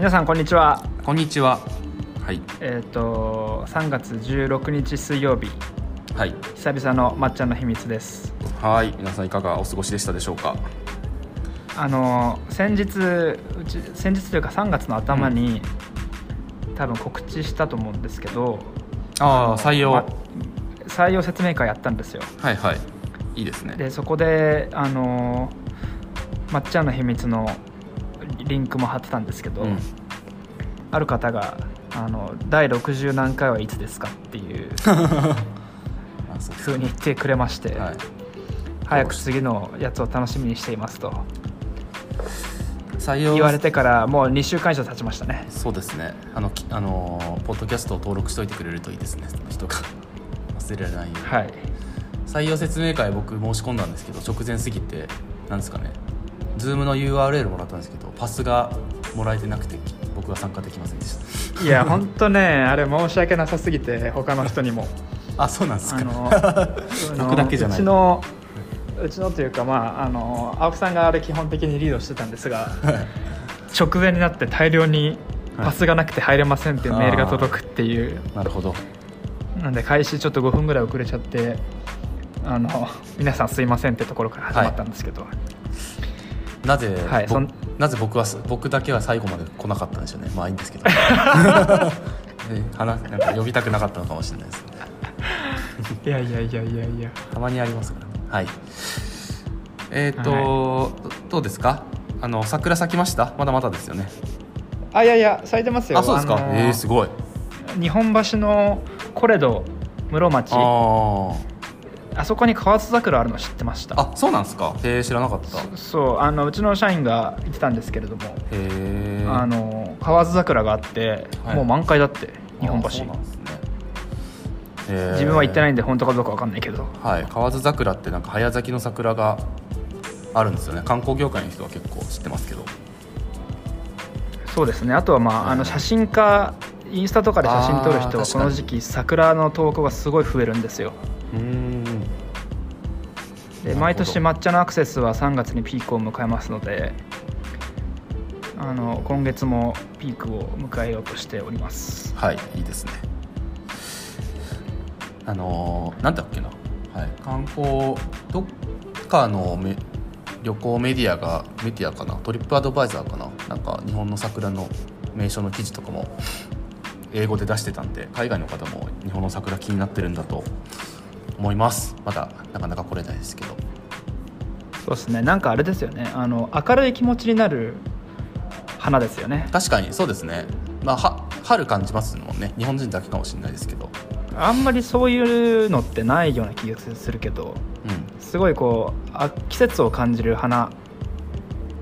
皆さんこんにちはこんにちは。はい。えっ、と3月16日水曜日はい。久々のまっちゃんの秘密ですはい。皆さんいかがお過ごしでしたでしょうか？あの先日うち先日というか3月の頭に、多分告知したと思うんですけどああ、採用。ま採用説明会やったんですよはいはい。いいですね。でそこであのまっちゃんの秘密のリンクも貼ってたんですけど、うん。ある方があの第60何回はいつですかっていう ふうに言ってくれまして、はい。早く次のやつを楽しみにしていますと採用。言われてからもう2週間以上経ちましたねそうですね。あの、きあのー、ポッドキャストを登録しといてくれるといいですね。その人が 忘れられないように。はい採用説明会僕申し込んだんですけど直前すぎてなんですかね Zoom の URL もらったんですけどパスがもらえてなくて僕は参加できませんでした。いや本当ね あれ申し訳なさすぎて他の人にも。あそうなんですか。僕だけじゃない。うちのうちのというかまああの青木さんがあれ基本的にリードしてたんですが直前になって大量にパスがなくて入れませんっていうメールが届くっていう。なるほど。なんで開始ちょっと5分ぐらい遅れちゃってあの皆さんすいませんってところから始まったんですけど、なぜ、ぼはいなぜ僕は僕だけは最後まで来なかったんでしょうね。まあいいんですけど。ね話なんか呼びたくなかったのかもしれないです。いやいやいやいやいや。たまにありますから。ねはい。えっ、と、どどうですか？あの桜咲きました？まだまだですよね。あいやいや咲いてますよ。あそうですか、のえー、すごい。日本橋のコレド室町ああそこに河津桜あるの知ってました？ああそうなんですか。へえ知らなかった。へそうあのうちの社員が言ってたんですけれども、えあの河津桜があって、はい。もう満開だって日本橋。あそうなんですね。自分は行ってないんで本当かどうかわかんないけど。はい。河津桜ってなんか早咲きの桜があるんですよね。観光業界の人は結構知ってますけど。そうですね。あとはまああの写真家インスタとかで写真撮る人はこの時期桜の投稿がすごい増えるんですよ。うーんで毎年抹茶のアクセスは3月にピークを迎えますのであの今月もピークを迎えようとしております。はいいいですね。あのーなんだっけな、はい、観光どっかのめ旅行メディアがメディアかな。トリップアドバイザーかな。なんか日本の桜の名所の記事とかも英語で出してたんで海外の方も日本の桜気になってるんだと思います。まだなかなか来れないですけど。そうですね。なんかあれですよね。あの明るい気持ちになる花ですよね。確かにそうですね。まあは春感じますもんね。日本人だけかもしれないですけど。あんまりそういうのってないような気がするけどうん。すごいこうあ季節を感じる花。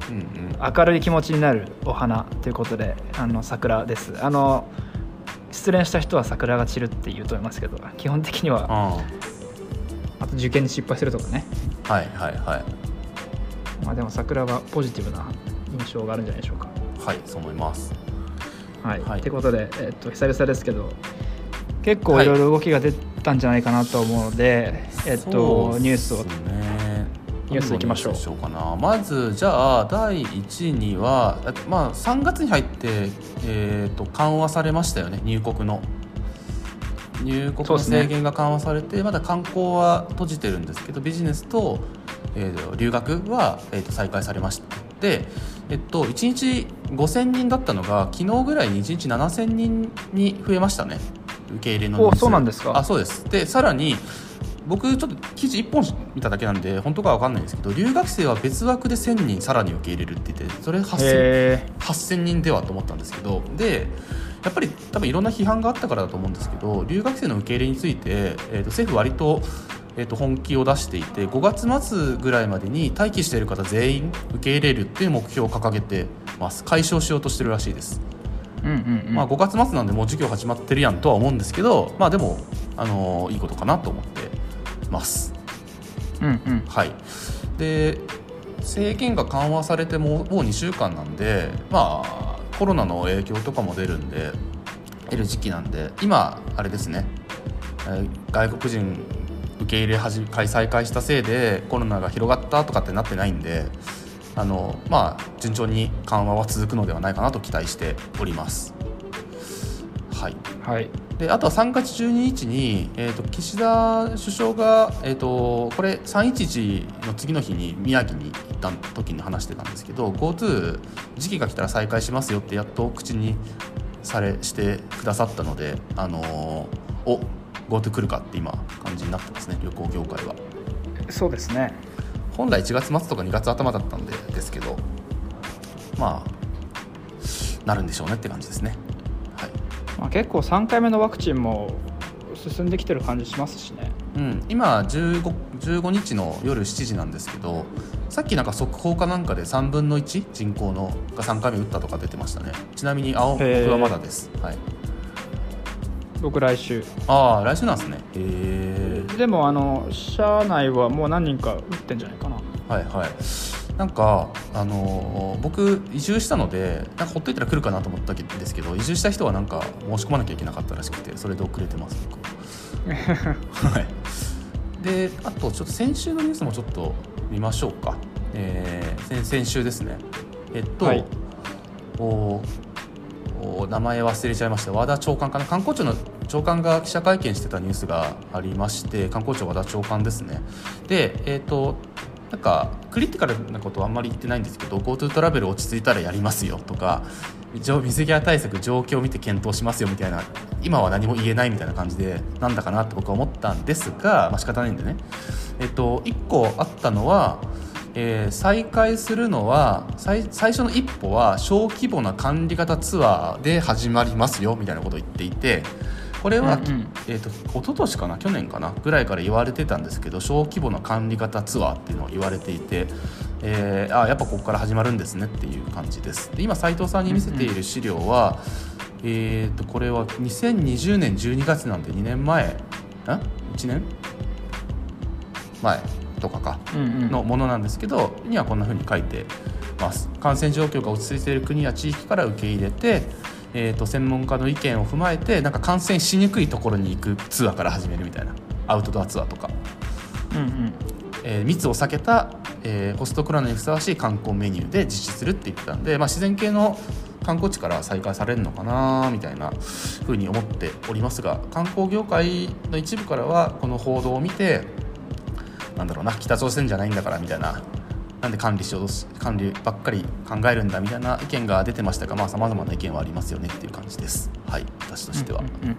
うんうん。明るい気持ちになるお花ということであの桜です。あの失恋した人は桜が散るって言うと思いますけど基本的にはああと受験に失敗するとかね、あはいはいはい。まあ、でも桜はポジティブな印象があるんじゃないでしょうか。はいそう思います。はい、はい。ってことで、えっと、久々ですけど結構いろいろ動きが出たんじゃないかなと思うので、えっそうとっすニュースを。ね。ニュースいきましょう。まずじゃあ第1にはあまあ3月に入って、えー、と緩和されましたよね入国の入国の制限が緩和されて、まだ観光は閉じてるんですけどビジネスと,、えーと留学は、えー、と再開されましたで、えっと、1日5000人だったのが昨日ぐらいに1日7000人に増えましたね。受け入れのそうなんですか？あそうです。でさらに僕ちょっと記事1本見ただけなんで本当かわかんないんですけど留学生は別枠で1000人さらに受け入れるって言ってそれ 8000, へ8000人ではと思ったんですけどでやっぱり多分いろんな批判があったからだと思うんですけど留学生の受け入れについて、えー、と政府割と,、えー、と本気を出していて5月末ぐらいまでに待機している方全員受け入れるっていう目標を掲げてます解消しようとしてるらしいです。ーうんうんうんまあ、5月末なんでもう授業始まってるやんとは思うんですけど、まあ、でも、あのーいいことかなと思ってます。うんうんはい、で制限が緩和されてももう2週間なんで、まあ、コロナの影響とかも出るんで出る時期なんで今あれですね、えー外国人受け入れ始め開催開したせいでコロナが広がったとかってなってないんで、あの、まあ、順調に緩和は続くのではないかなと期待しております。はい、はい。であとは3月12日に、えーと、岸田首相が、えーと、これ311の次の日に宮城に行った時に話してたんですけど GoTo 時期が来たら再開しますよってやっと口にされしてくださったので、あのー、お GoTo 来るかって今感じになってますね旅行業界は。そうですね。本来1月末とか2月頭だったんでですけどまあなるんでしょうねって感じですねまあ、結構3回目のワクチンも進んできてる感じしますしね、うん、今 15, 15日の夜7時なんですけどさっきなんか速報かなんかで3分の1人口のが3回目打ったとか出てましたね。ちなみに青僕はまだです、はい、僕来週。ああ来週なんですね。へえでもあの社内はもう何人か打ってんじゃないかな。はいはいなんか、あのー、僕移住したのでなんかほっといたら来るかなと思ったんですけど移住した人はなんか申し込まなきゃいけなかったらしくてそれで遅れてます僕は。い。であとちょっと先週のニュースもちょっと見ましょうか、えー、先先週ですね。えっと、はい、おお名前忘れちゃいました。和田長官かな？観光庁の長官が記者会見してたニュースがありまして観光庁和田長官ですね。で、えーとなんかクリティカルなことはあんまり言ってないんですけど GoTo トラベル落ち着いたらやりますよとか水際対策状況を見て検討しますよみたいな今は何も言えないみたいな感じでなんだかなって僕は思ったんですが、まあ仕方ないんでね、えっと、1個あったのは、えー、再開するのは最最初の一歩は小規模な管理型ツアーで始まりますよみたいなことを言っていて。これは、うんうん、えーと、一昨年かな去年かなぐらいから言われてたんですけど小規模な管理型ツアーっていうのを言われていて、えー、あやっぱここから始まるんですねっていう感じです。で今斉藤さんに見せている資料は、うんうん、えーと、これは2020年12月なんで2年前ん1年前とかかのものなんですけど、にはこんなふうに書いてます。感染状況が落ち着いている国や地域から受け入れてえーと、専門家の意見を踏まえてなんか感染しにくいところに行くツアーから始めるみたいな。アウトドアツアーとか、うんうん。えー、密を避けた、えー、ホストクラブにふさわしい観光メニューで実施するって言ってたんで、まあ、自然系の観光地から再開されるのかなみたいなふうに思っておりますが観光業界の一部からはこの報道を見てなんだろうな北朝鮮じゃないんだからみたいななんで管理しよう管理ばっかり考えるんだみたいな意見が出てましたがまあさまざまな意見はありますよねっていう感じですはい私としては。うんうん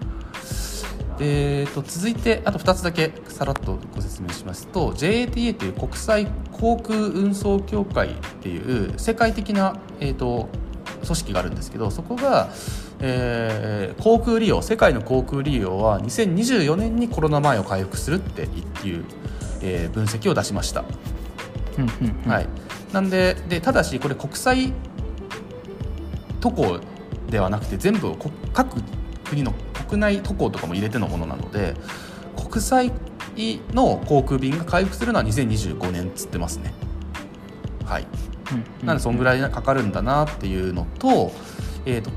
えーと、続いてあと2つだけさらっとご説明しますと JATA という国際航空運送協会っていう世界的な、えーと、組織があるんですけどそこが、えー、航空利用世界の航空利用は2024年にコロナ前を回復するっていう、えー、分析を出しました。はい、なんででただしこれ国際渡航ではなくて全部各国の国内渡航とかも入れてのものなので国際の航空便が回復するのは2025年っつってますね。はい、なのでそんぐらいかかるんだなっていうのと,、えーと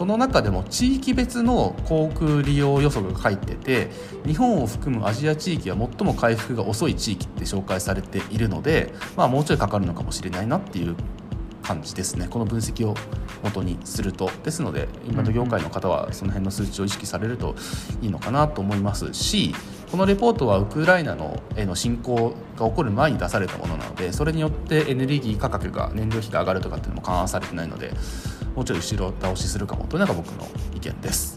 その中でも地域別の航空利用予測が書いてて日本を含むアジア地域は最も回復が遅い地域って紹介されているので、まあ、もうちょいかかるのかもしれないなっていう感じですね。この分析を元にすると。ですので今の業界の方はその辺の数値を意識されるといいのかなと思いますしこのレポートはウクライナのへの侵攻が起こる前に出されたものなのでそれによってエネルギー価格が燃料費が上がるとかっていうのも勘案されてないのでもうちょい後ろ倒しするかもというのが僕の意見です。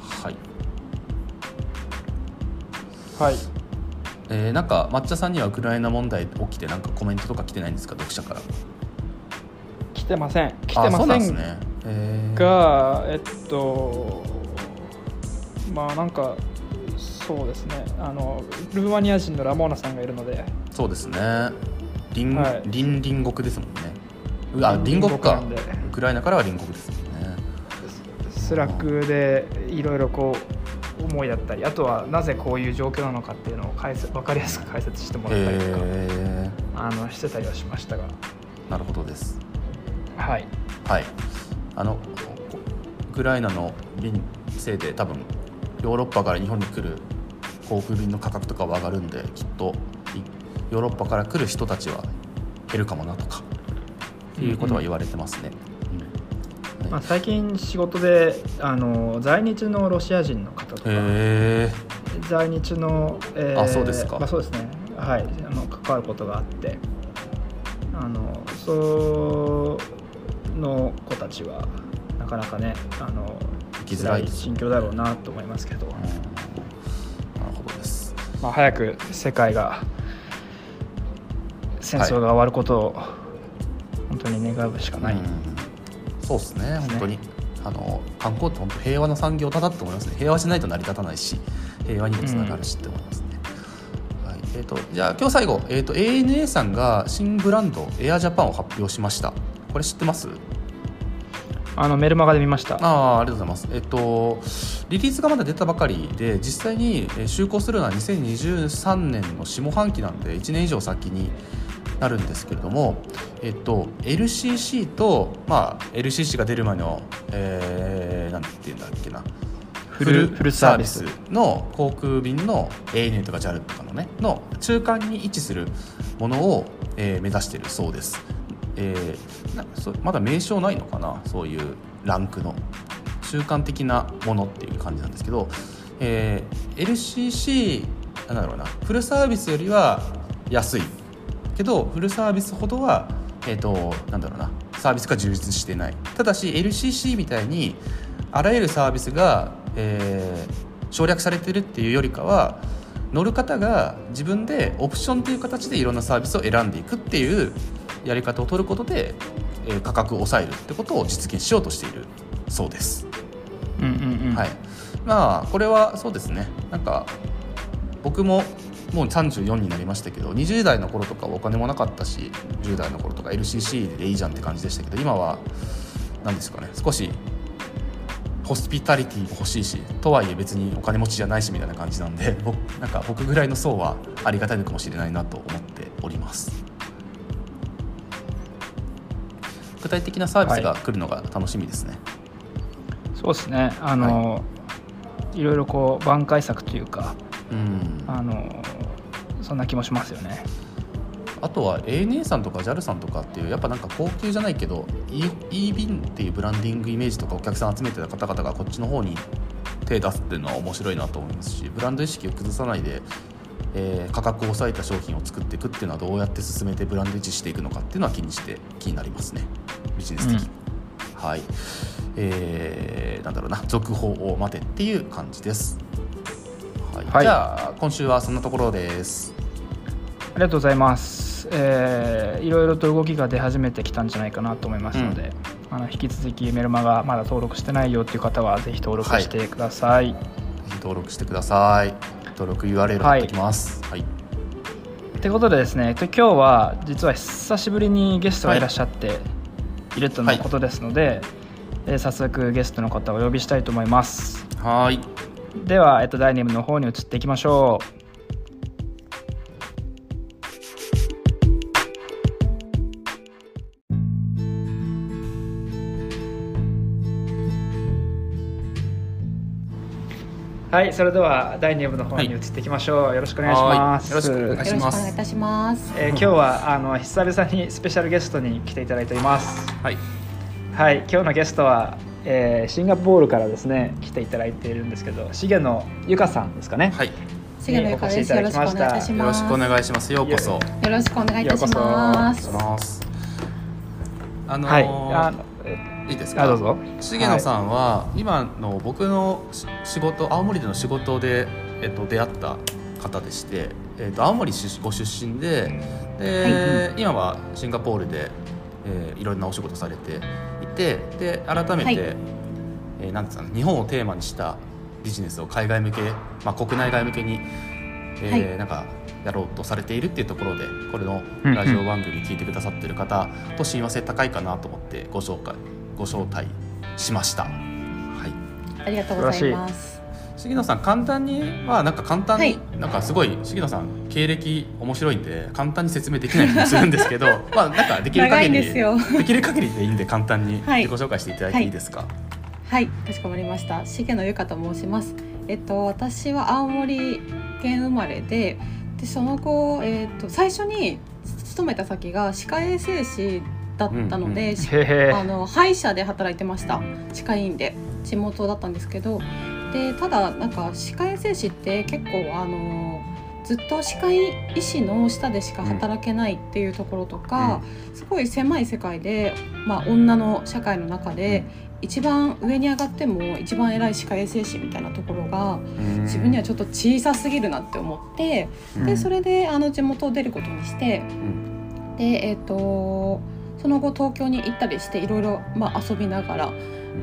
はい。はい。えー、なんか抹茶さんにはウクライナ問題起きてなんかコメントとか来てないんですか？読者から。来てません。来てません。ね、えー、がえっとまあなんかそうですね。あのルーマニア人のラモーナさんがいるので。そうですね。隣,、はい、隣隣国ですもんね。あ隣国か。ウクライナからは隣国ですもんね。 Slack でいろいろこう思いだったりあとはなぜこういう状況なのかっていうのを解説分かりやすく解説してもらったりとか、えー、あのしてたりはしましたが。なるほどです。はい。はい。あのウクライナの便せいで多分ヨーロッパから日本に来る航空便の価格とかは上がるんできっとヨーロッパから来る人たちは減るかもなとかっていうことは言われてますね。うんうん、まあ、最近仕事であの在日のロシア人の方とか。在日の、えー、あそうですか、まあ、そうですね。はい。あの関わることがあって。あのその子たちはなかなかねあの生きづらい心境だろうなと思いますけど、うん、なるほどです、まあ、早く世界が戦争が終わることを本当に願うしかない、はい、そうですね本当に。あの観光って本当平和な産業だなと思いますね。平和しないと成り立たないし平和にもつながるしって思いますね、うん、はい。えーと、じゃあ今日最後、えーと、と ANA さんが新ブランドエアジャパンを発表しました。これ知ってます？あのメルマガで見ました。ああありがとうございます。えっとリリースがまだ出たばかりで実際に就航するのは2023年の下半期なんで1年以上先になるんですけれども、えっと、LCC と、まあ、LCC が出る前の、えー、なんて言うんだっけな。フルフルサービス。の航空便の ANA とか JAL とかのねの中間に位置するものを、えー、目指しているそうです、えー、なそまだ名称ないのかな？そういうランクの。中間的なものっていう感じなんですけど、えー、LCC なんだろうな。フルサービスよりは安いけどフルサービスほどは、えーと、なんだろうなサービスが充実してない。ただし LCC みたいにあらゆるサービスが、えー、省略されてるっていうよりかは乗る方が自分でオプションという形でいろんなサービスを選んでいくっていうやり方を取ることで、えー、価格を抑えるってことを実現しようとしているそうです。うんうんうん、はい。まあこれはそうですね。なんか僕ももう34になりましたけど20代の頃とかお金もなかったし10代の頃とか LCC でいいじゃんって感じでしたけど今は何ですかね少しホスピタリティも欲しいしとはいえ別にお金持ちじゃないしみたいな感じなんで 僕なんか僕ぐらいの層はありがたいのかもしれないなと思っております。具体的なサービスが来るのが楽しみですね、はい、そうですね。あの、はい、いろいろこう挽回策というかうん、あのそんな気もしますよね。あとは ANA さんとか JAL さんとかっていうやっぱなんか高級じゃないけど e 便っていうブランディングイメージとかお客さん集めてた方々がこっちの方に手出すっていうのは面白いなと思いますしブランド意識を崩さないで、えー、価格を抑えた商品を作っていくっていうのはどうやって進めてブランド維持していくのかっていうのは気にして気になりますね。ビジネス的に、うん、はい。えー、なんだろうな。続報を待てっていう感じですはい、はい、じゃあ今週はそんなところです。ありがとうございます、えー、いろいろと動きが出始めてきたんじゃないかなと思いますので、うん、あの引き続きメルマがまだ登録してないよっていう方はぜひ登録してください、はい、登録してください。登録 URL 貼っておきます。はい、とい。うことでですね今日は実は久しぶりにゲストがいらっしゃってい。るとのことですので、はい、えー、早速ゲストの方をお呼びしたいと思います。はいでは、えっと、ダイニングの方に移っていきましょう。はい、それでは第2部の方に移っていきましょう。はい、よろしくお願いします。よろしくお願いします。お願いいたします。えー、今日はあの久々にスペシャルゲストに来ていただいております。はい。はい、今日のゲストはえー、シンガポールからですね来ていただいているんですけど重野由香さんですかね。はい。重野由香です。よろしくお願いします。よろしくお願いします。ようこそ。よろしくお願いいたします。あのー、はい。あいいですか？どうぞ。重野さんは、今の僕の仕事青森での仕事で、えっと、出会った方でして、えっと、青森ご出身でで、はい、今はシンガポールで、えー、いろんなお仕事されててで改めて、はい、えー、なんですか、ね、日本をテーマにしたビジネスを海外向け、まあ、国内外向けに、えー、はい、なんかやろうとされているっていうところでこれのラジオ番組聞いてくださってる方と親和性高いかなと思ってご紹介ご招待しました。はい、ありがとうございます。杉野さん簡単にはなんか簡単に、はい、なんかすごい杉野さん経歴面白いんで簡単に説明できない気もするんですけど まあなんかできる限り できる限りでいいんで簡単に自己紹介していただいてい。いですか、はい、はい、かしこまりました。重野由香と申します。えっと私は青森県生まれででその後、えっと、最初に勤めた先が歯科衛生士だったので、うんあの歯医者で働いてました。歯科医院で。地元だったんですけどでただなんか歯科衛生士って結構あのずっと歯科医師の下でしか働けないっていうところとか、うん、すごい狭い世界で、まあ、女の社会の中で一番上に上がっても一番偉い歯科衛生士みたいなところが自分にはちょっと小さすぎるなって思ってでそれであの地元を出ることにしてでえっ、ー、とその後東京に行ったりしていろいろ遊びながら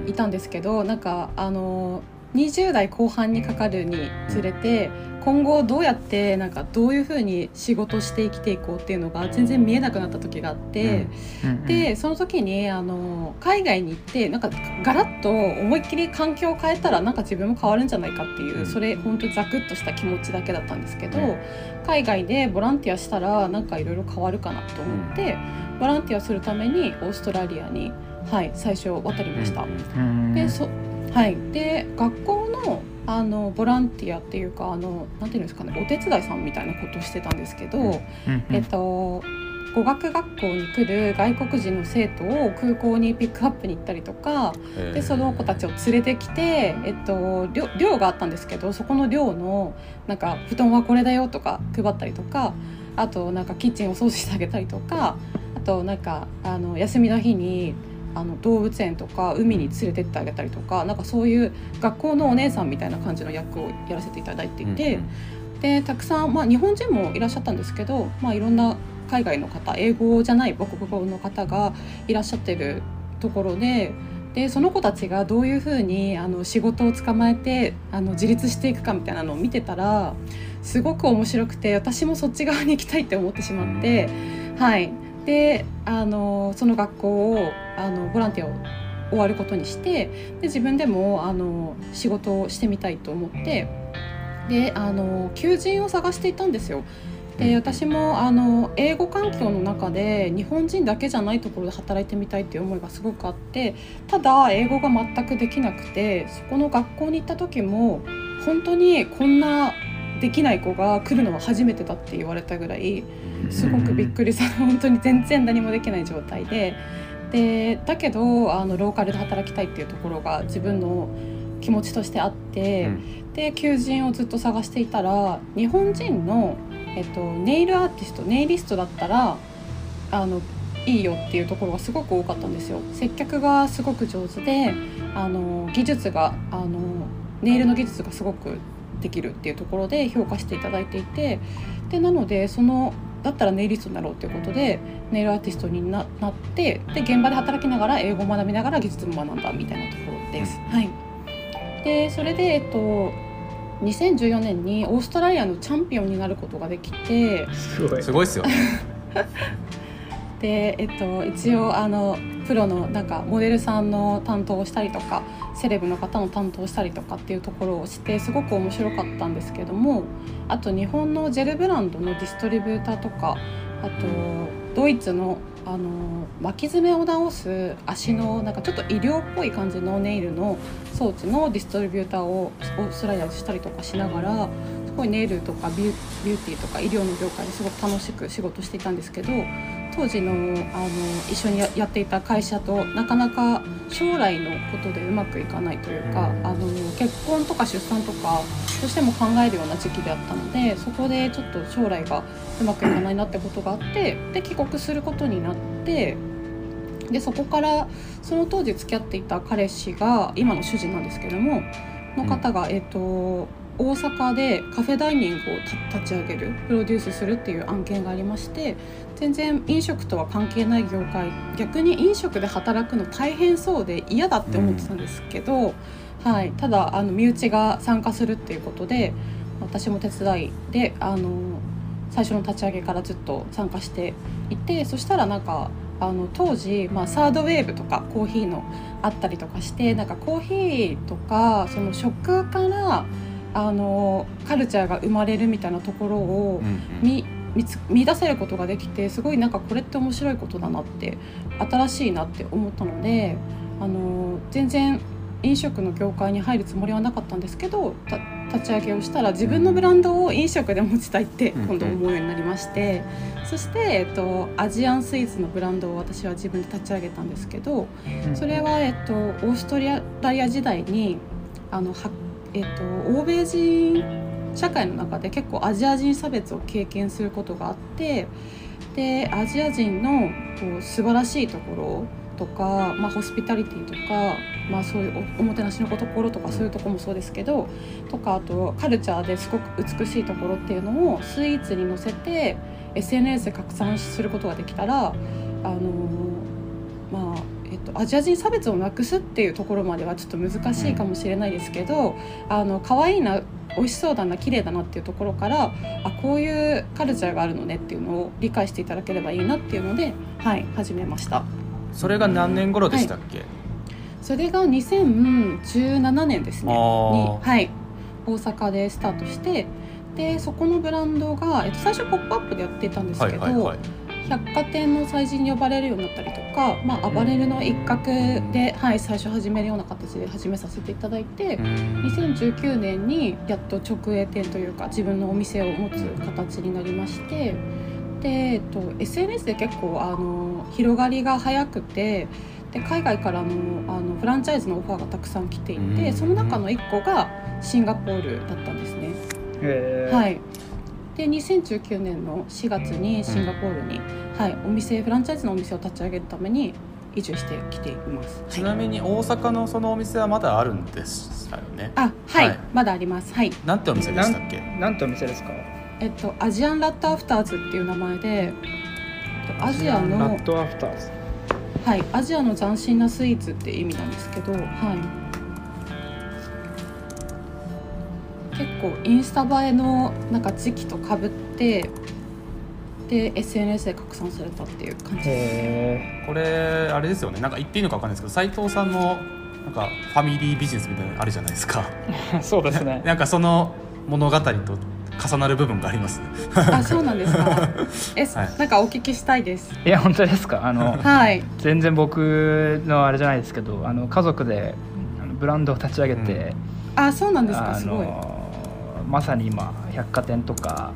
いたんですけどなんかあの20代後半にかかるにつれて今後どうやってなんかどういうふうに仕事して生きていこうっていうのが全然見えなくなった時があって、でその時にあの海外に行ってなんかガラッと思いっきり環境を変えたらなんか自分も変わるんじゃないかっていうそれ本当にザクッとした気持ちだけだったんですけど、海外でボランティアしたらなんかいろいろ変わるかなと思ってボランティアするためにオーストラリアに、はい、最初渡りました。でそはい、で学校のあのボランティアっていうかあのなんていうんですかねお手伝いさんみたいなことをしてたんですけど、うん。うん、えっと語学学校に来る外国人の生徒を空港にピックアップに行ったりとかでその子たちを連れてきて、えっと、寮寮があったんですけどそこの寮のなんか布団はこれだよとか配ったりとかあとなんかキッチンを掃除してあげたりとかあとなんかあの休みの日にあの動物園とか海に連れてってあげたりとかなんかそういう学校のお姉さんみたいな感じの役をやらせていただいていて、うんうん、でたくさん、まあ、日本人もいらっしゃったんですけど、まあ、いろんな海外の方英語じゃない母国語の方がいらっしゃってるところで。でその子たちがどういうふうにあの仕事を捕まえてあの自立していくかみたいなのを見てたらすごく面白くて私もそっち側に行きたいって思ってしまって、はいであのその学校をあのボランティアを終わることにしてで自分でもあの仕事をしてみたいと思ってであの求人を探していたんですよ。で私もあの英語環境の中で日本人だけじゃないところで働いてみたいっていう思いがすごくあってただ英語が全くできなくてそこの学校に行った時も本当にこんなできない子が来るのは初めてだって言われたぐらいすごくびっくりした本当に全然何もできない状態ででだけどあのローカルで働きたいっていうところが自分の気持ちとしてあって、うん、で求人をずっと探していたら日本人の、えっと、ネイルアーティストネイリストだったらあのいいよっていうところがすごく多かったんですよ。接客がすごく上手であの技術があのネイルの技術がすごくできるっていうところで評価していただいていてでなのでそのだったらネイリストになろうということでネイルアーティストになってで現場で働きながら英語を学びながら技術も学んだみたいなところです。はい、でそれで、えっと、2014年にオーストラリアのチャンピオンになることができてすごいすごいっすよね。で、えっと、一応あのプロのなんかモデルさんの担当をしたりとかセレブの方の担当したりとかっていうところをしてすごく面白かったんですけどもあと日本のジェルブランドのディストリビューターとかあとドイツのあの巻き爪を直す足のなんかちょっと医療っぽい感じのネイルの装置のディストリビューターをオーストラリアでしたりとかしながらすごいネイルとかビューティーとか医療の業界ですごく楽しく仕事していたんですけど当時のあの一緒にやっていた会社となかなか将来のことでうまくいかないというかあの結婚とか出産とかどうしても考えるような時期であったのでそこでちょっと将来がうまくいかないなってことがあってで帰国することになってでそこからその当時付き合っていた彼氏が今の主人なんですけどもの方が、えっ、と大阪でカフェダイニングを立ち上げるプロデュースするっていう案件がありまして全然飲食とは関係ない業界逆に飲食で働くの大変そうで嫌だって思ってたんですけど、うん、はい、ただあの身内が参加するっていうことで私も手伝いであの最初の立ち上げからずっと参加していてそしたらなんかあの当時、まあ、サードウェーブとかコーヒーのあったりとかしてなんかコーヒーとかその食からあのカルチャーが生まれるみたいなところを見,、見出せることができてすごいなんかこれって面白いことだなって新しいなって思ったのであの全然飲食の業界に入るつもりはなかったんですけど立ち上げをしたら自分のブランドを飲食で持ちたいって今度思うようになりまして、そして、えっと、アジアンスイーツのブランドを私は自分で立ち上げたんですけど、それは、えっと、オーストラリア時代にあのは、えっと、欧米人社会の中で結構アジア人差別を経験することがあってでアジア人のこう素晴らしいところとか、まあ、ホスピタリティとか、まあ、そういうおもてなしのところとかそういうとこもそうですけどとかあとカルチャーですごく美しいところっていうのをスイーツに載せて SNS で拡散することができたらあのまあと、アジア人差別をなくすっていうところまではちょっと難しいかもしれないですけど、うん、あの可愛いな美味しそうだな綺麗だなっていうところからあこういうカルチャーがあるのねっていうのを理解していただければいいなっていうので、はい、始めました。それが何年頃でしたっけ、はい、それが2017年ですね。に、はい、大阪でスタートしてでそこのブランドが、えっと、最初「ポップアップでやっていたんですけど、はいはいはい、百貨店の催事に呼ばれるようになったりとか、まあ、アパレルの一角で、はい、最初始めるような形で始めさせていただいて2019年にやっと直営店というか自分のお店を持つ形になりまして。で、えっと、SNS で結構あの広がりが早くてで海外からのあのフランチャイズのオファーがたくさん来ていてその中の1個がシンガポールだったんですね。はい、で2019年の4月にシンガポールに、はい、お店フランチャイズのお店を立ち上げるために移住してきています、ちなみに大阪のそのお店はまだあるんですよね？あはい、はい、まだあります。はい。なんてお店でしたっけ？なんてお店ですか？えっと、アジアンラットアフターズっていう名前でアジアのラットアフターズ。はいアジアの斬新なスイーツって意味なんですけどはい結構インスタ映えのなんか時期とかぶってで SNS で拡散されたっていう感じですこれあれですよねなんか言っていいのか分かんないですけど斉藤さんのなんかファミリービジネスみたいなのあるじゃないですか そうですねなんかその物語と重なる部分があります。あ、そうなんですか。え、はい、なんかお聞きしたいです。いや本当ですか？あの、はい、全然僕のあれじゃないですけど、あの家族であのブランドを立ち上げて、うん、あ、そうなんですか。すごい。まさに今百貨店とか。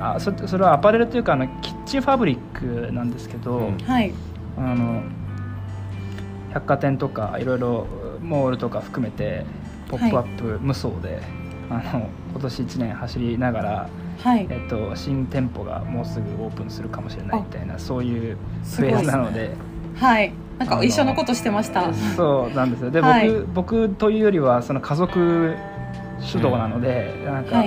あそそれはアパレルというかあのキッチンファブリックなんですけど、うん、はい。あの百貨店とかいろいろモールとか含めて「ポップアップ無双であの今年1年走りながら、はい。えっと、新店舗がもうすぐオープンするかもしれないみたいなそういうフェーズなので。はい。なんか一緒のことしてました。そうなんですよ。で、はい、僕僕というよりはその家族主導なので、うん、なんか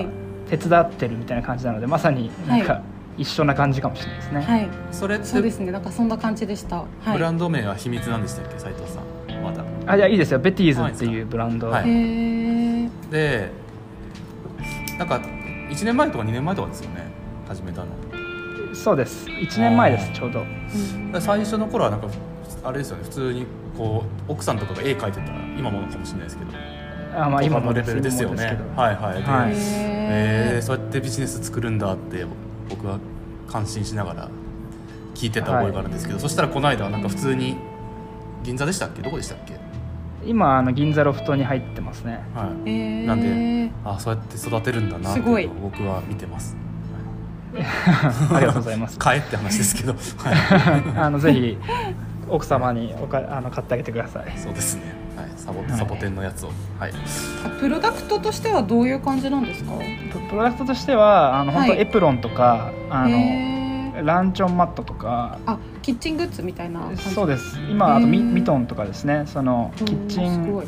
手伝ってるみたいな感じなのでまさになんか、一緒な感じかもしれないですね。はい。それそうですね。なんかそんな感じでした。はい、ブランド名は秘密なんでしたっけ、斉藤さん。まだ。あ、いやいいですよ。ベティーズっていうブランド。はい、で、なんか1年前とか2年前とかですよね始めたのそうです1年前ですちょうど最初の頃はなんかあれですよね普通にこう奥さんとかが絵描いてた今もかもしれないですけどあまあ今のレベルですよね。はいはい、はい、えー、そうやってビジネス作るんだって僕は感心しながら聞いてた覚えがあるんですけど、はい、そしたらこの間なんか普通に銀座でしたっけ？どこでしたっけ？今あの銀座ロフトに入ってますね、はい、えー、なんであそうやって育てるんだなって僕は見てます。ありがとうございます。買えって話ですけど、はい、あのぜひ奥様におかあの買ってあげてください。そうですね、はい、サボサボテンのやつを、はい、プロダクトとしてはどういう感じなんですか？プロダクトとしてはあの、本当エプロンとかあのランチョンマットとか。あキッチングッズみたいなそうです。今あとミミトンとかですね。そのキッチン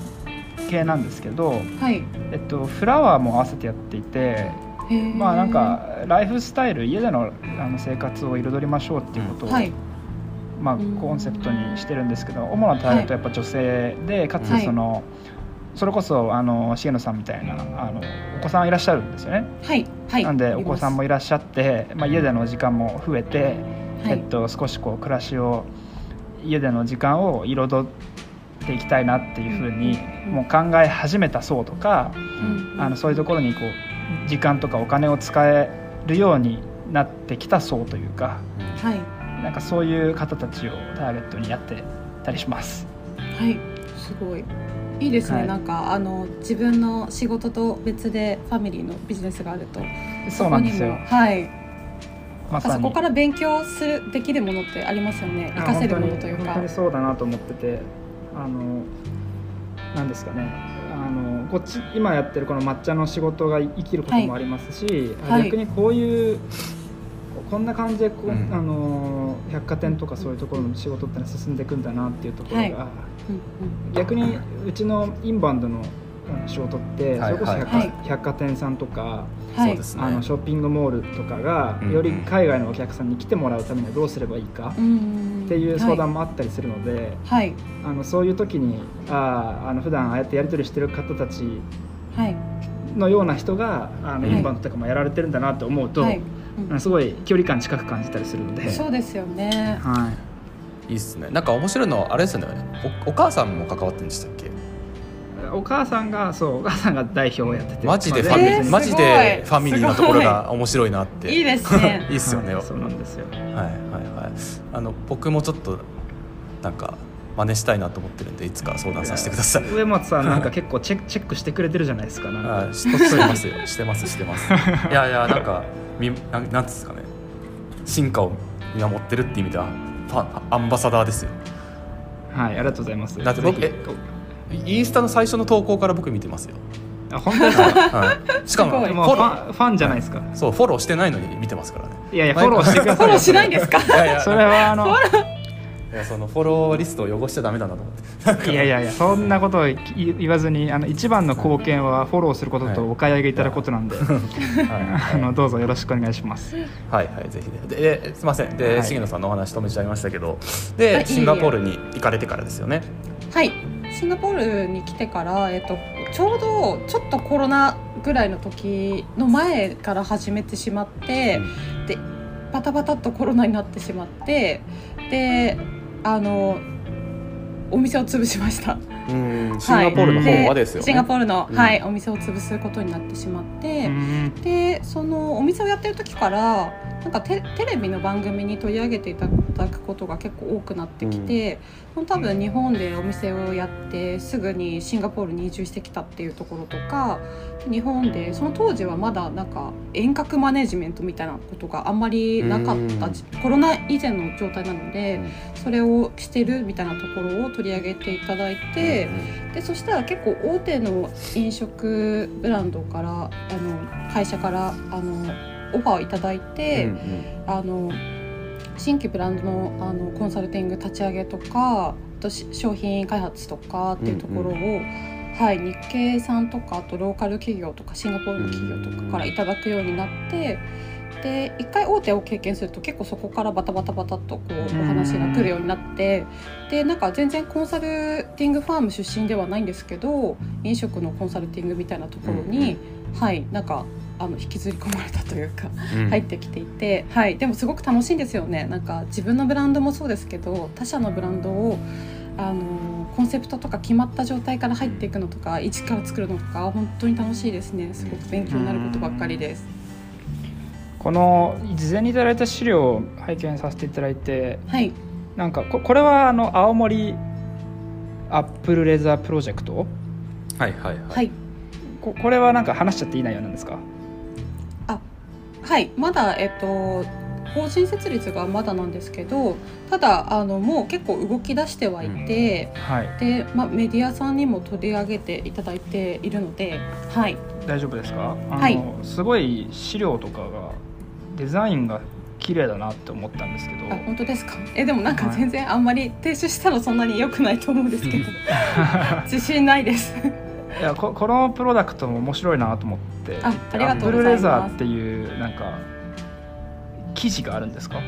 系なんですけど、はい。えっと、フラワーも合わせてやっていてまあなんかライフスタイル家でのあの生活を彩りましょうっていうことを、はい、まあ、コンセプトにしてるんですけど主なターゲットはやっぱ女性で、かつその、はい、それこそあの重野さんみたいなあのお子さんいらっしゃるんですよね。はい、はい、なんでお子さんもいらっしゃって、まあ、家での時間も増えて、えっと、少しこう暮らしを家での時間を彩っていきたいなっていうふうにもう考え始めた層とか、あのそういうところにこう時間とかお金を使えるようになってきた層というか、はい、なんかそういう方たちをターゲットにやってたりします。はいすごい。いいですね、はい。なんかあの自分の仕事と別でファミリーのビジネスがあるとそうなんですよ。はい。まさに。そこから勉強するできるものってありますよね。あ活かせるものというか。本当に本当にそうだなと思ってて。あのなんですかね。あのこっち今やってるこの抹茶の仕事が生きることもありますし、はい。逆にこういうこんな感じでこう、うん。あの百貨店とかそういうところの仕事ってのは進んでいくんだなっていうところが、はい。うん逆にうちのインバウンドの仕事って、はい。それこそ百貨,、はい。百貨店さんとかうんはいあのショッピングモールとかが、うんより海外のお客さんに来てもらうためにはどうすればいいか、うんっていう相談もあったりするので、はい。あのそういう時にあああの普段ああやってやり取りしてる方たちはい。のような人があのはい。インバウンドとかもやられてるんだなと思うと、はいあのすごい距離感近く感じたりするので、そうですよね。はい。いっすね。なんか面白いのはあれですよね。おお母さんも関わってるんでしたっけ？い、お母さんがそうお母さんが代表をやってて。マジでフまあァミリー、えーマジすでファミリーなところが面白いなって。いいですね。いいっすよね、はいそうなんですよ。はいはいはい。あの僕もちょっとなんか真似したいなと思ってるんでいつか相談させてください。上松さんなんか結構チェックチェックしてくれてるじゃないですかなんか。あししてますよ。してますしてます。いやいやなんかみなんなんですかね。進化を見守ってるって意味ではファンアンバサダーですよ。はいありがとうございます。だって僕ぜひ。インスタの最初の投稿から僕見てますよ、あ本当ですか？はい、しかもファンファンじゃないですか。そうフォローしてないのに見てますからね。いやいやフォローしてください。フォローしないんですか？いやいや。それはあのそのフォローリストを汚しちゃダメだなと思って。いやいやいやそんなことを言言わずにあの一番の貢献はフォローすることとお買い上げいただくことなんで、はい。あのどうぞよろしくお願いします。はいはいぜひねでですいません。で、はい。重野さんのお話止めちゃいましたけどはいでシンガポールに行かれてからですよね。はい。シンガポールに来てから、えっと、ちょうどちょっとコロナぐらいの時の前から始めてしまって、でバタバタっとコロナになってしまってであのお店を潰しました。うんシンガポールの方はですよね、シンガポールの、うん。はい、お店を潰すことになってしまって、うん。でそのお店をやってる時からなんかテテレビの番組に取り上げていただくことが結構多くなってきて、多分日本でお店をやってすぐにシンガポールに移住してきたっていうところとか日本でその当時はまだなんか遠隔マネジメントみたいなことがあんまりなかった、コロナ以前の状態なので、それをしてるみたいなところを取り上げていただいて。でそしたら結構大手の飲食ブランドからあの会社からあのオファーをいただいて、あの新規ブランドのあのコンサルティング立ち上げとかあとし商品開発とかっていうところを、はい、日系さんとかあとローカル企業とかシンガポールの企業とかからいただくようになって。で一回大手を経験すると結構そこからバタバタバタっとこうお話が来るようになってでなんか全然コンサルティングファーム出身ではないんですけど飲食のコンサルティングみたいなところに、はいなんかあの引きずり込まれたというか、うん。入ってきていて、はい、でもすごく楽しいんですよね。なんか自分のブランドもそうですけど他社のブランドをあのコンセプトとか決まった状態から入っていくのとか一から作るのとか本当に楽しいですね。すごく勉強になることばっかりです。この事前にいただいた資料を拝見させていただいてはい、なんかここれはあの青森アップルレザープロジェクトはいはいはい、はい。ここれはなんか話しちゃっていい内容なんですか？はい、まだ、えっと、法人設立がまだなんですけどただあのもう結構動き出してはいて、はい。でまあ、メディアさんにも取り上げていただいているので、はい、大丈夫ですか？あの、はい。すごい資料とかがデザインが綺麗だなって思ったんですけど。あ本当ですか？えでもなんかはい。全然あんまり提出したらそんなに良くないと思うんですけど。自信ないですいやここのプロダクトも面白いなと思って。あありがとうございます。アップルレザーっていうなんか生地があるんですか？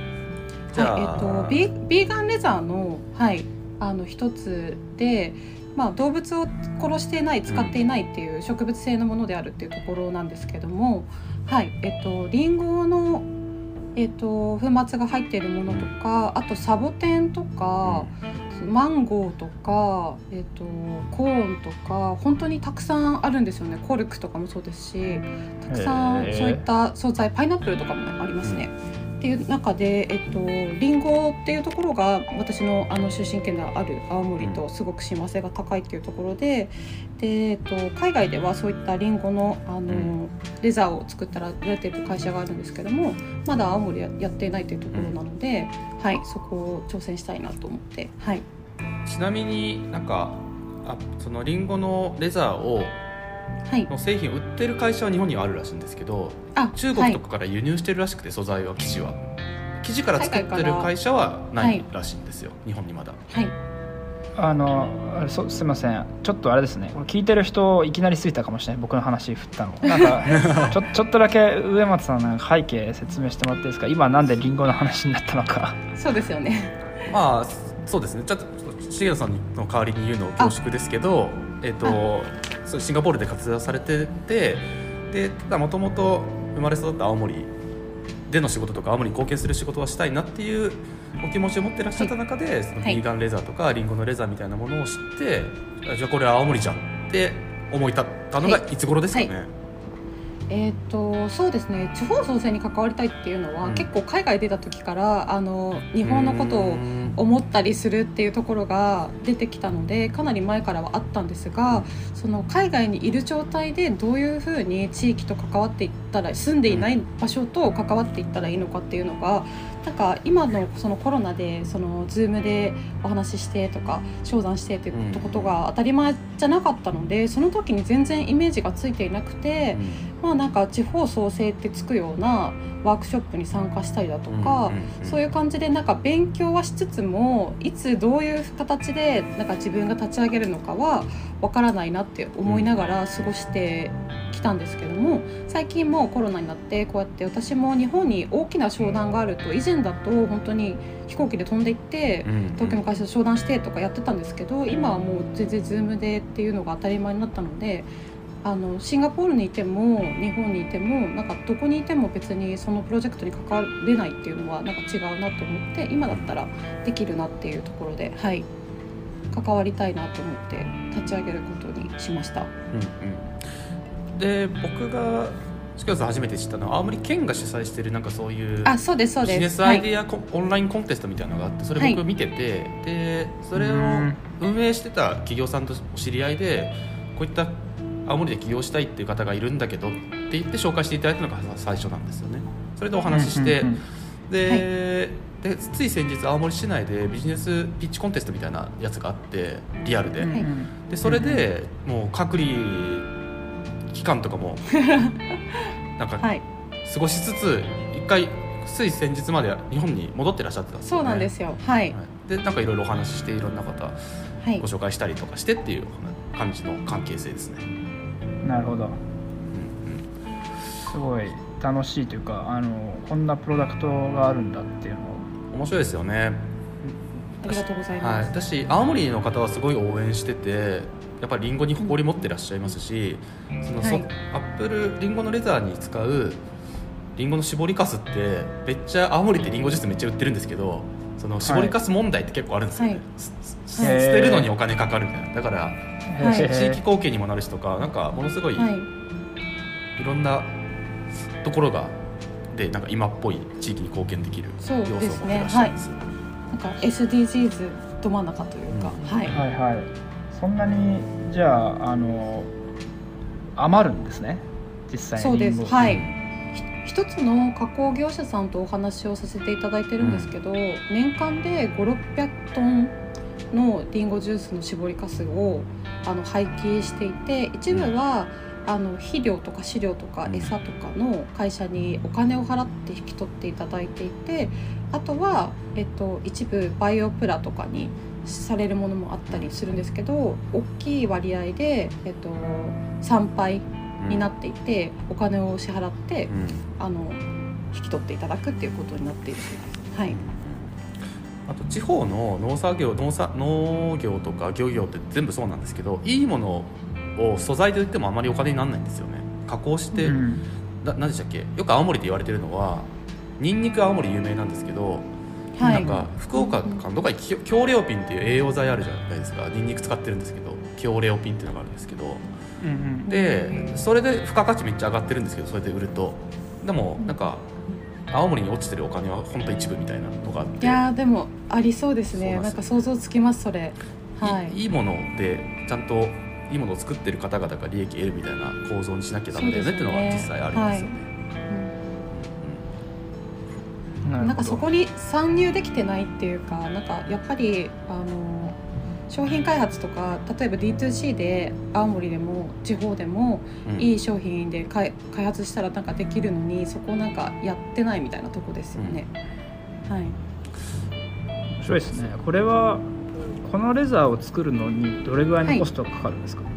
じゃあ。はいえっとビービーガンレザーのはいあの一つで、まあ、動物を殺していない使っていないっていう植物性のものであるっていうところなんですけども、はいえっとリンゴのえっと粉末が入っているものとかあとサボテンとか、マンゴーとか、えっとコーンとか本当にたくさんあるんですよね。コルクとかもそうですしたくさんそういった素材パイナップルとかもありますね。っていう中で、えっと、リンゴっていうところが私のあの出身県である青森とすごく親和性が高いっていうところでで、えっと、海外ではそういったリンゴのあの、レザーを作ったら売られてる会社があるんですけどもまだ青森ややっていないというところなので、はい、そこを挑戦したいなと思って。はい、ちなみになんかあそのリンゴのレザーをの製品を売ってる会社は日本にはあるらしいんですけど、はい、中国とかから輸入してるらしくて素材は生地は。生地から作ってる会社はないらしいんですよ、はい、日本にまだ。はい。あのそすみません。ちょっとあれですね。これ聞いてる人いきなり過ぎたかもしれない。僕の話振ったの。なんか ちょちょっとだけ上松さんの背景説明してもらっていいですか？今なんでリンゴの話になったのか。そうですよね。まあそうですね。ちょっと重野さんの代わりに言うの恐縮ですけどえっ、ー、とシンガポールで活動されててでただもともと生まれ育った青森での仕事とか青森に貢献する仕事はしたいなっていうお気持ちを持ってらっしゃった中で、はい、そのビーガンレザーとかリンゴのレザーみたいなものを知って、はい、じゃあこれは青森じゃんって思い立ったのがい。つ頃ですかね、はい。えーと、そうですね。地方創生に関わりたいっていうのは、うん、結構海外出た時からあの日本のことを思ったりするっていうところが出てきたのでかなり前からはあったんですがその海外にいる状態でどういうふうに地域と関わっていったら住んでいない場所と関わっていったらいいのかっていうのがなんか今のそのコロナでその Zoom でお話ししてとか商談してっていうことが当たり前じゃなかったのでその時に全然イメージがついていなくて、まあなんか地方創生ってつくようなワークショップに参加したりだとか、そういう感じでなんか勉強はしつつもいつどういう形でなんか自分が立ち上げるのかはわからないなって思いながら過ごしてきたんですけども最近もコロナになってこうやって私も日本に大きな商談があると以前だと本当に飛行機で飛んで行って東京の会社と商談してとかやってたんですけど今はもう全然 Zoom でっていうのが当たり前になったので。あのシンガポールにいても日本にいてもなんかどこにいても別にそのプロジェクトに関われないっていうのはなんか違うなと思って今だったらできるなっていうところではい。関わりたいなと思って立ち上げることにしました。うんうん、で僕がしかさ初めて知ったのは青森県が主催してるなんかそういうあそうですそうです。ビジネスアイデア、はい、オンラインコンテストみたいなのがあってそれ僕見てて、はい、でそれを運営してた企業さんとお知り合いでこういった青森で起業したいっていう方がいるんだけどって言って紹介していただいたのが最初なんですよね。それでお話しして、ではい、でつい先日青森市内でビジネスピッチコンテストみたいなやつがあってリアルで。はい、でそれでもう隔離期間とかも なんか過ごしつつ一回つい先日まで日本に戻ってらっしゃってたんですよ、ね、そうなんですよ。はい、でなんかいろいろお話ししていろんな方ご紹介したりとかしてっていう感じの関係性ですね。なるほど、すごい楽しいというかあのこんなプロダクトがあるんだっていうの面白いですよね。ありがとうございます、はい、私青森の方はすごい応援しててやっぱりりんごに誇り持ってらっしゃいますし、その、はい、アップルりんごのレザーに使うりんごの絞りかすってめっちゃ青森ってりんごジュースめっちゃ売ってるんですけどその絞りかす問題って結構あるんですよね、はい、捨てるのにお金かかるみたいな。だから、はい、地域貢献にもなるしとかなんかものすごい、はい、いろんなところがでなんか今っぽい地域に貢献できる要素を持ってらっしゃるんです、ね、なんか SDGs ど真ん中というか、うん、はい、はいはい。そんなにじゃああの余るんですね。実際にそうです。はい。一つの加工業者さんとお話をさせていただいてるんですけど、うん、年間で5600トンのりんごジュースの搾りかすをあの廃棄していて一部は、あの肥料とか飼料とか餌とかの会社にお金を払って引き取っていただいていてあとは、えっと、一部バイオプラとかにされるものもあったりするんですけど大きい割合で、えっと、参拝になっていて、うん、お金を支払って、うん、あの引き取っていただくっていうことになっている。はい。あと地方の農作業農作農業とか漁業って全部そうなんですけどいいものを素材で売ってもあまりお金にならないんですよね。加工して、うん、何でしたっけ？よく青森で言われてるのはにんにく青森有名なんですけど、はい、なんか福岡かどっかに強レオピンっていう栄養剤あるじゃないですか。にんにく使ってるんですけど強レオピンっていうのがあるんですけど。でそれで付加価値めっちゃ上がってるんですけどそれで売ると。でもなんか青森に落ちてるお金は本当一部みたいなのがあって。いやでもありそうですね。なんか想像つきますそれ。はい。いいものでちゃんといいものを作ってる方々が利益得るみたいな構造にしなきゃダメだよねっていうのは実際あるんですよね、はい。うん、なんかそこに参入できてないっていうかなんかやっぱりあの商品開発とか例えば D2C で青森でも地方でもいい商品で開発したらなんかできるのにそこをなんかやってないみたいなとこですよね。うん、はい。面白いですね。これはこのレザーを作るのにどれぐらいのコストがかかるんですか、はい、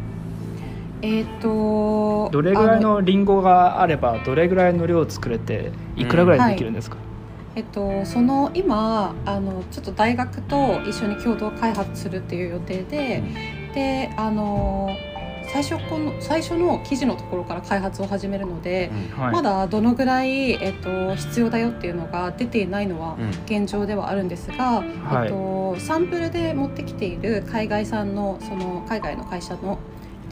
えっ、ー、とどれぐらいのリンゴがあればどれぐらいの量を作れていくらぐらいできるんですか、うんえっと、その今あのちょっと大学と一緒に共同開発するっていう予定で、うん、であの最初この最初の記事のところから開発を始めるので、うん。はい、まだどのぐらい、えっと、必要だよっていうのが出ていないのは現状ではあるんですが、うんえっと、サンプルで持ってきている海外産のその海外の会社の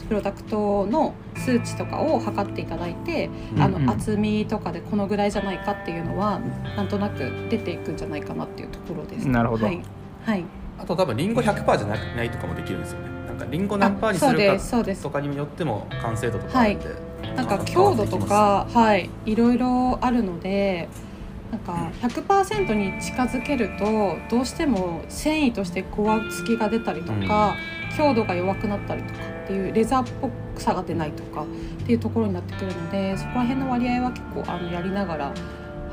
プロダクトの数値とかを測っていただいて、うん、あの厚みとかでこのぐらいじゃないかっていうのはなんとなく出ていくんじゃないかなっていうところです。なるほど、はい、はい、あと多分リンゴ100%じゃないとかもできるんですよね。なんかリンゴ何パーにするかとかによっても完成度とかあるんで、はい、なんか強度とかはい。いろいろあるので。なんか100%に近づけるとどうしても繊維としてごわつきが出たりとか、うん、強度が弱くなったりとかっていうレザーっぽさが出ないとかっていうところになってくるのでそこら辺の割合は結構あのやりながら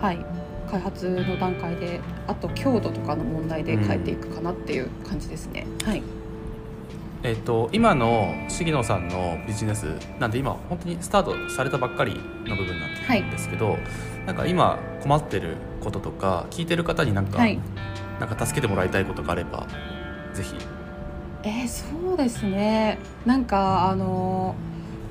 はい開発の段階であと強度とかの問題で変えていくかなっていう感じですね。うん、はいえーと、今の重野さんのビジネスなんで今本当にスタートされたばっかりの部分なんですけど、はい、なんか今困ってることとか聞いてる方になんか、はい、なんか助けてもらいたいことがあればぜひ。えー、そうですね。なんかあの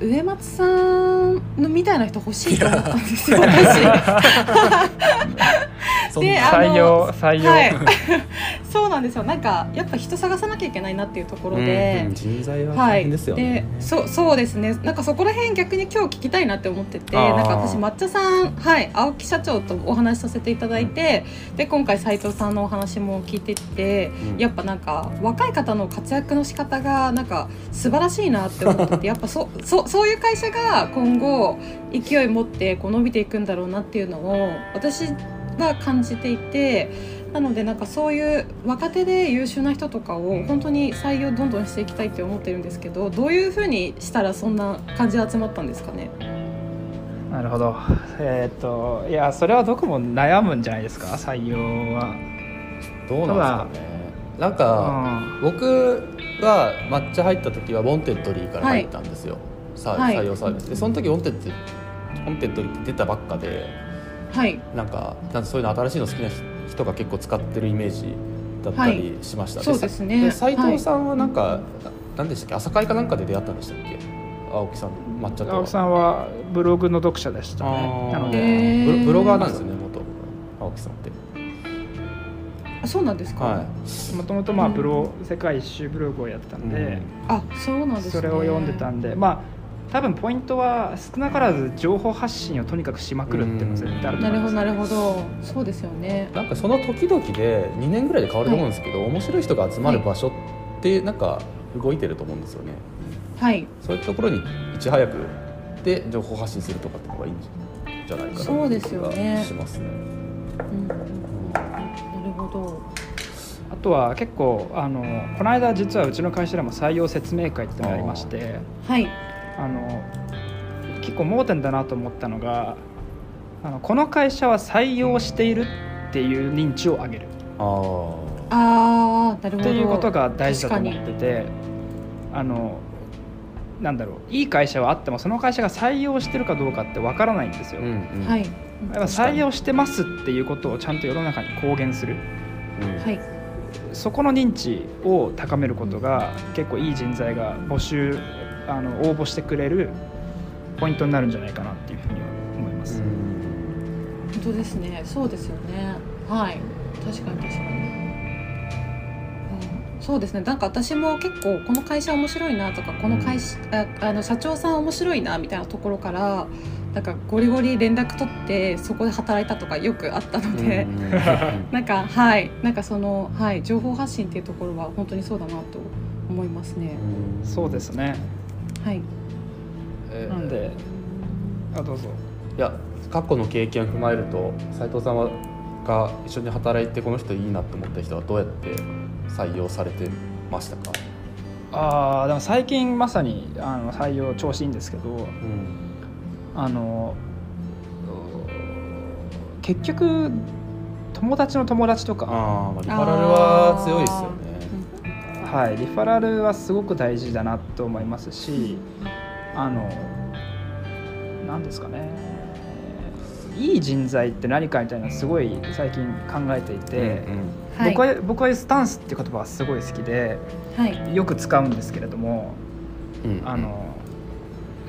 植松さんのみたいな人欲しいと思ったんですよ私。で採用採用、はい、そうなんですよ。なんかやっぱ人探さなきゃいけないなっていうところで、うん、人材は大変ですよね、はい、でそうそうですね。なんかそこら辺逆に今日聞きたいなって思っててなんか私抹茶さんはい。青木社長とお話しさせていただいて、うん、で今回斉藤さんのお話も聞いてて、うん、やっぱなんか若い方の活躍の仕方がなんか素晴らしいなって思っててやっぱそそそういう会社が今後勢い持ってこう伸びていくんだろうなっていうのを私が感じていてなのでなんかそういう若手で優秀な人とかを本当に採用どんどんしていきたいって思ってるんですけどどういうふうにしたらそんな感じで集まったんですかね？なるほどえー、っといやそれはどこも悩むんじゃないですか採用は。どうなんですかね？なんか、うん、僕が抹茶入った時は Wantedly から入ったんですよ、はい、採用サービスでその時ウォンテッドウォンテッドって出たばっかではい、なんかなんそういうの新しいの好きな人が結構使ってるイメージだったりしました、はい、そうですね。斉藤さんはなんか、はい、何でしたっけ？朝会かなんかで出会ったんでしたっけ？青木さん抹茶と青木さんはブログの読者でしたね。なので。ブロガーなんですよね元。青木さんって。あそうなんですか？もともとまあブロ、世界一周ブログをやってたんで、うん、あそうなんです、ね、それを読んでたんで。まあ多分ポイントは少なからず情報発信をとにかくしまくるっていうのが絶対あるなるほどなるほど。そうですよね。なんかその時々で2年ぐらいで変わると思うんですけど、はい、面白い人が集まる場所ってなんか動いてると思うんですよね。はい。そういったところにいち早くで情報発信するとかっていうのがいいんじゃないかなそうですよね。しますね、うん、なるほど。あとは結構あのこの間実はうちの会社でも採用説明会っていうのがありましてはいあの結構盲点だなと思ったのがあのこの会社は採用しているっていう認知を上げる。あなるほど。っていうことが大事だと思っててあのなんだろういい会社はあってもその会社が採用してるかどうかってわからないんですよ。うんうん、はい、採用してますっていうことをちゃんと世の中に公言する、はい、そこの認知を高めることが結構いい人材が募集あの応募してくれるポイントになるんじゃないかなっていうふうには思います。本当ですね。そうですよね。はい。確かに確かに。うん、そうですね。なんか私も結構この会社面白いなとかこの会社、うん、あの社長さん面白いなみたいなところからなんかゴリゴリ連絡取ってそこで働いたとかよくあったので、なんかはいなんかそのはい情報発信っていうところは本当にそうだなと思いますね。そうですね。はい。えー、なんで？あどうぞ。いや過去の経験を踏まえると斉藤さんはが一緒に働いてこの人いいなと思った人はどうやって採用されてましたか？あでも最近まさにあの採用調子いいんですけど、うん、あの結局友達の友達とか。あリファラルは強いですよねはいリファラルはすごく大事だなと思いますしあの何ですかね。いい人材って何かみたいなすごい最近考えていて、うんうん、僕は僕はスタンスっていう言葉がすごい好きで、はい、よく使うんですけれども、うんうん、あの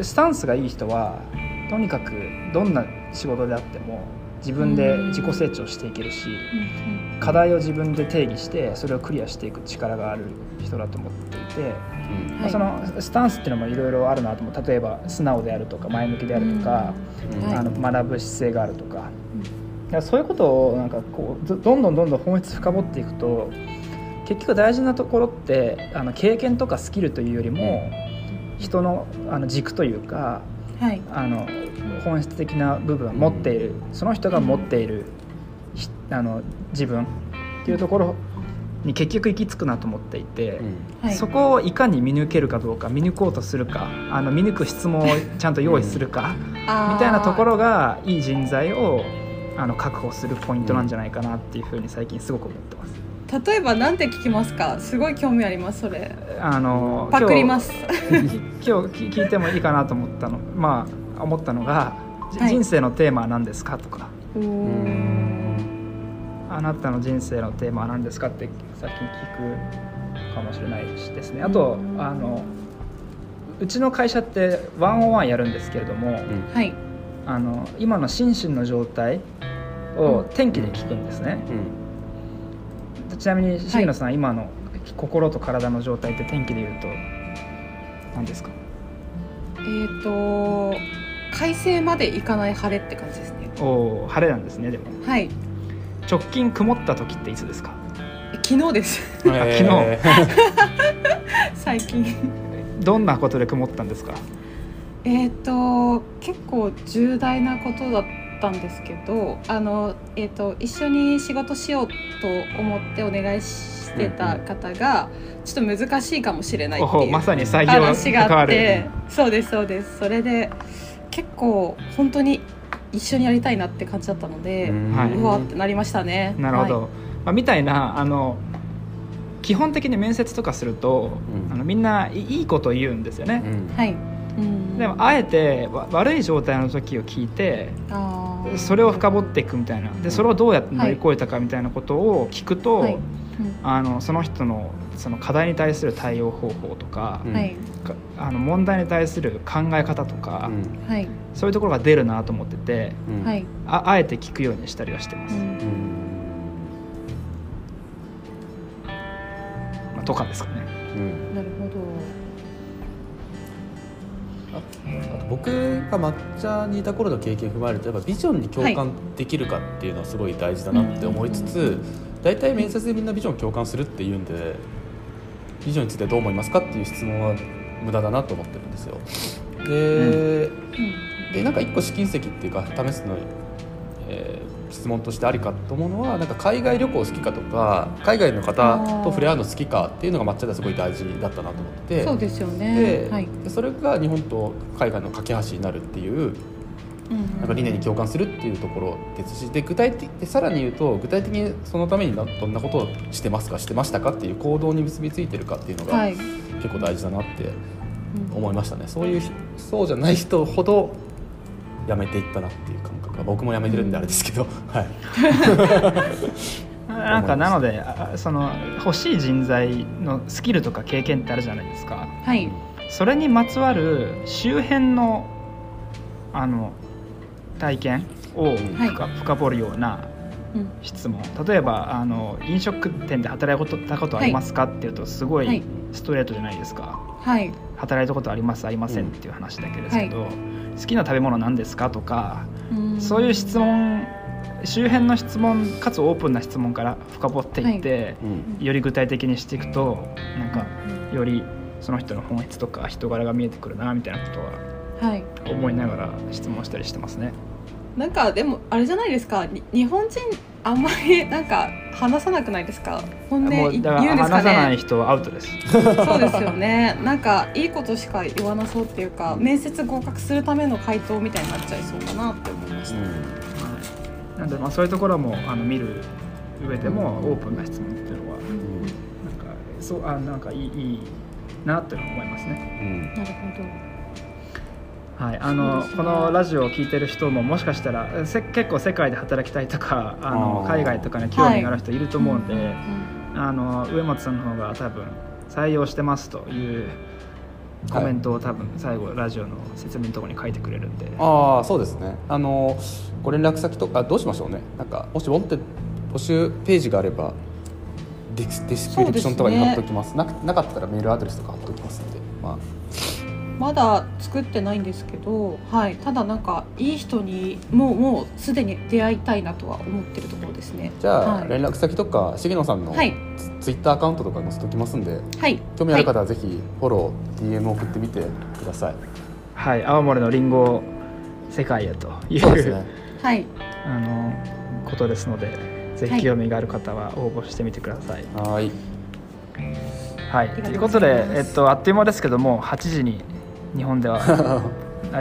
スタンスがいい人はとにかくどんな仕事であっても自分で自己成長していけるし、課題を自分で定義してそれをクリアしていく力がある人だと思っていて、うん。まあ、そのスタンスっていうのもいろいろあるなと思う。例えば素直であるとか前向きであるとか、うん、あの学ぶ姿勢があるとか,、かそういうことをなんかこうどんどんどんどん本質深掘っていくと結局大事なところってあの経験とかスキルというよりも人のあの軸というか、はい、あの本質的な部分を持っている。その人が持っている、あの自分っていうところに結局行き着くなと思っていて、うん、そこをいかに見抜けるかどうか見抜こうとするかあの見抜く質問をちゃんと用意するか、うん、みたいなところがいい人材をあの確保するポイントなんじゃないかなっていうふうに最近すごく思ってます。例えば何て聞きますか？すごい興味ありますそれ。あのパクります。今日聞いてもいいかなと思ったのまあ思ったのが、はい、人生のテーマは何ですかとか。あなたの人生のテーマは何ですかって先に聞くかもしれないしですね。あとあのうちの会社ってワンオンワンやるんですけれども、はい、あの今の心身の状態を天気で聞くんですね、うん、ちなみに重野さん、はい、今の心と体の状態って天気でいうと何ですか？えっ、ー、と快晴までいかない晴れって感じですね。おお晴れなんですねでも。はい。直近曇った時っていつですか？昨日です、えー、昨日。最近。どんなことで曇ったんですか？えっ、と結構重大なことだったんですけどあの、えーと、一緒に仕事しようと思ってお願いしてた方が、ちょっと難しいかもしれないっていうまさに採用話があって。そうですそうです。それで結構本当に一緒にやりたいなって感じだったので、はい、うわってなりましたね。なるほど、はい、まあ、みたいなあの基本的に面接とかすると、うん、あのみんないいこと言うんですよね。はい、でもあえて悪い状態の時を聞いてそれを深掘っていくみたいな。でそれをどうやって乗り越えたかみたいなことを聞くと、はいあのその人のその課題に対する対応方法とか、はい、あの問題に対する考え方とか、はい、そういうところが出るなと思ってて、はい、ああえて聞くようにしたりはしてます。まあ、とかですかね。なるほど。あと僕が抹茶にいた頃の経験を踏まえるとやっぱビジョンに共感できるかっていうのはすごい大事だなって思いつつ、大体面接でみんなビジョン共感するって言うんでビジョンについてどう思いますかっていう質問は無駄だなと思ってるんですよ。でうん、でなんか一個試金石っていうか試すの、えー、質問としてありかと思うのはなんか海外旅行好きかとか海外の方と触れ合うの好きかっていうのが抹茶ではすごい大事だったなと思って。そうですよね。で、はい、それが日本と海外の架け橋になるっていうなんか理念に共感するっていうところですしで具体的でさらに言うと具体的にそのためにどんなことをしてますかしてましたかっていう行動に結びついてるかっていうのが結構大事だなって思いましたね、そういうそうじゃない人ほどやめていったなっていう感覚が僕もやめてるんであれですけど、はい。なんかなのでその欲しい人材のスキルとか経験ってあるじゃないですか。はい。それにまつわる周辺のあの体験を深,、深掘るような質問、例えばあの飲食店で働いたことありますか、っていうとすごいストレートじゃないですか。はい。働いたことありますありませんっていう話だけですけど、はい、好きな食べ物何ですかとかそういう質問周辺の質問かつオープンな質問から深掘っていって、はい、より具体的にしていくとなんかよりその人の本質とか人柄が見えてくるなみたいなことは思いながら質問したりしてますね。なんかでもあれじゃないですか。日本人あんまりなんか話さなくないですか？本音言うんですかね？話さない人はアウトです。そうですよね。なんかいいことしか言わなそうっていうか面接合格するための回答みたいになっちゃいそうかなって思いました、うん。はい、なんでまあそういうところもあの見る上でもオープンな質問っていうのは、うん、なんかそうあなんかいいいいなって思いますね、うん、なるほどはい、あの、ね、このラジオを聴いてる人ももしかしたらせ結構世界で働きたいとかあの海外とかに興味がある人いると思うんで、はい、あの上松さんの方が多分採用してますというコメントを多分最後ラジオの説明のところに書いてくれるんで、ああそうですね。あのご連絡先とかどうしましょうね。なんかもし持って募集ページがあればディスクリプションとかに貼っておきます、ね、ななかったらメールアドレスとか貼っておきますんで。まあまだ作ってないんですけど、はい、ただなんかいい人にもうもうすでに出会いたいなとは思ってるところですね。じゃあ、はい、連絡先とか重野さんのツ,、ツイッターアカウントとか載せておきますんで、はい、興味ある方はぜひフォロー、DM 送ってみてください。はい。青森のりんご世界へというそうですね。はい。あのことですのでぜひ興味がある方は応募してみてください。はい。はい。ということで、えっと、あっという間ですけども8時に日本では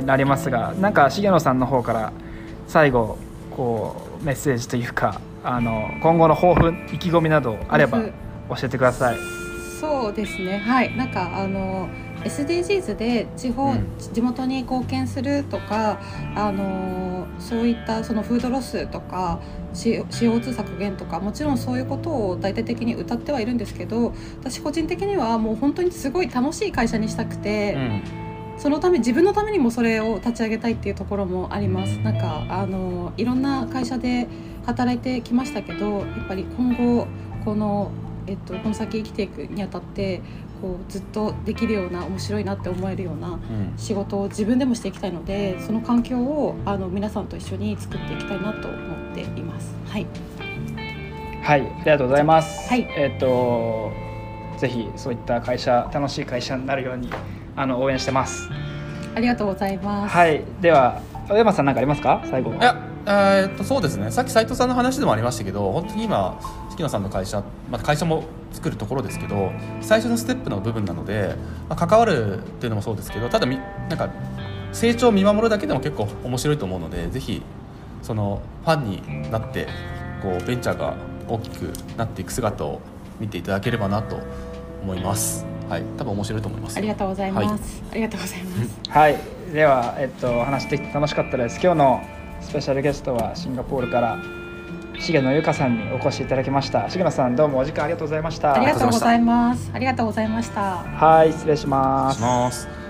な りますがなんか重野さんの方から最後こうメッセージというかあの今後の抱負意気込みなどあれば教えてください。そうですねはいなんかあの SDGs で地方、うん、地元に貢献するとかあのそういったそのフードロスとか CO2 削減とかもちろんそういうことを大体的に歌ってはいるんですけど私個人的にはもう本当にすごい楽しい会社にしたくて。うんそのため自分のためにもそれを立ち上げたいっていうところもあります。なんかあのいろんな会社で働いてきましたけどやっぱり今後この、えっと、この先生きていくにあたってこうずっとできるような面白いなって思えるような仕事を自分でもしていきたいので、その環境をあの皆さんと一緒に作っていきたいなと思っています。はい、はい、ありがとうございます。はい、えっ、とぜひそういった会社楽しい会社になるようにあの応援してます。ありがとうございます。はい。では小山さん何かありますか？最後。いやえー、っとそうですね。さっき斉藤さんの話でもありましたけど本当に今月野さんの会社、まあ、会社も作るところですけど最初のステップの部分なので、まあ、関わるっていうのもそうですけどただみなんか成長を見守るだけでも結構面白いと思うのでぜひそのファンになってこうベンチャーが大きくなっていく姿を見ていただければなと思います。はい、多分面白いと思います。ありがとうございます。はい、ありがとうございます。はい、ではえっと話して楽しかったです。今日のスペシャルゲストはシンガポールから重野由香さんにお越しいただきました。重野さんどうもお時間ありがとうございました。ありがとうございます。ありがとうございました。はい、失礼します。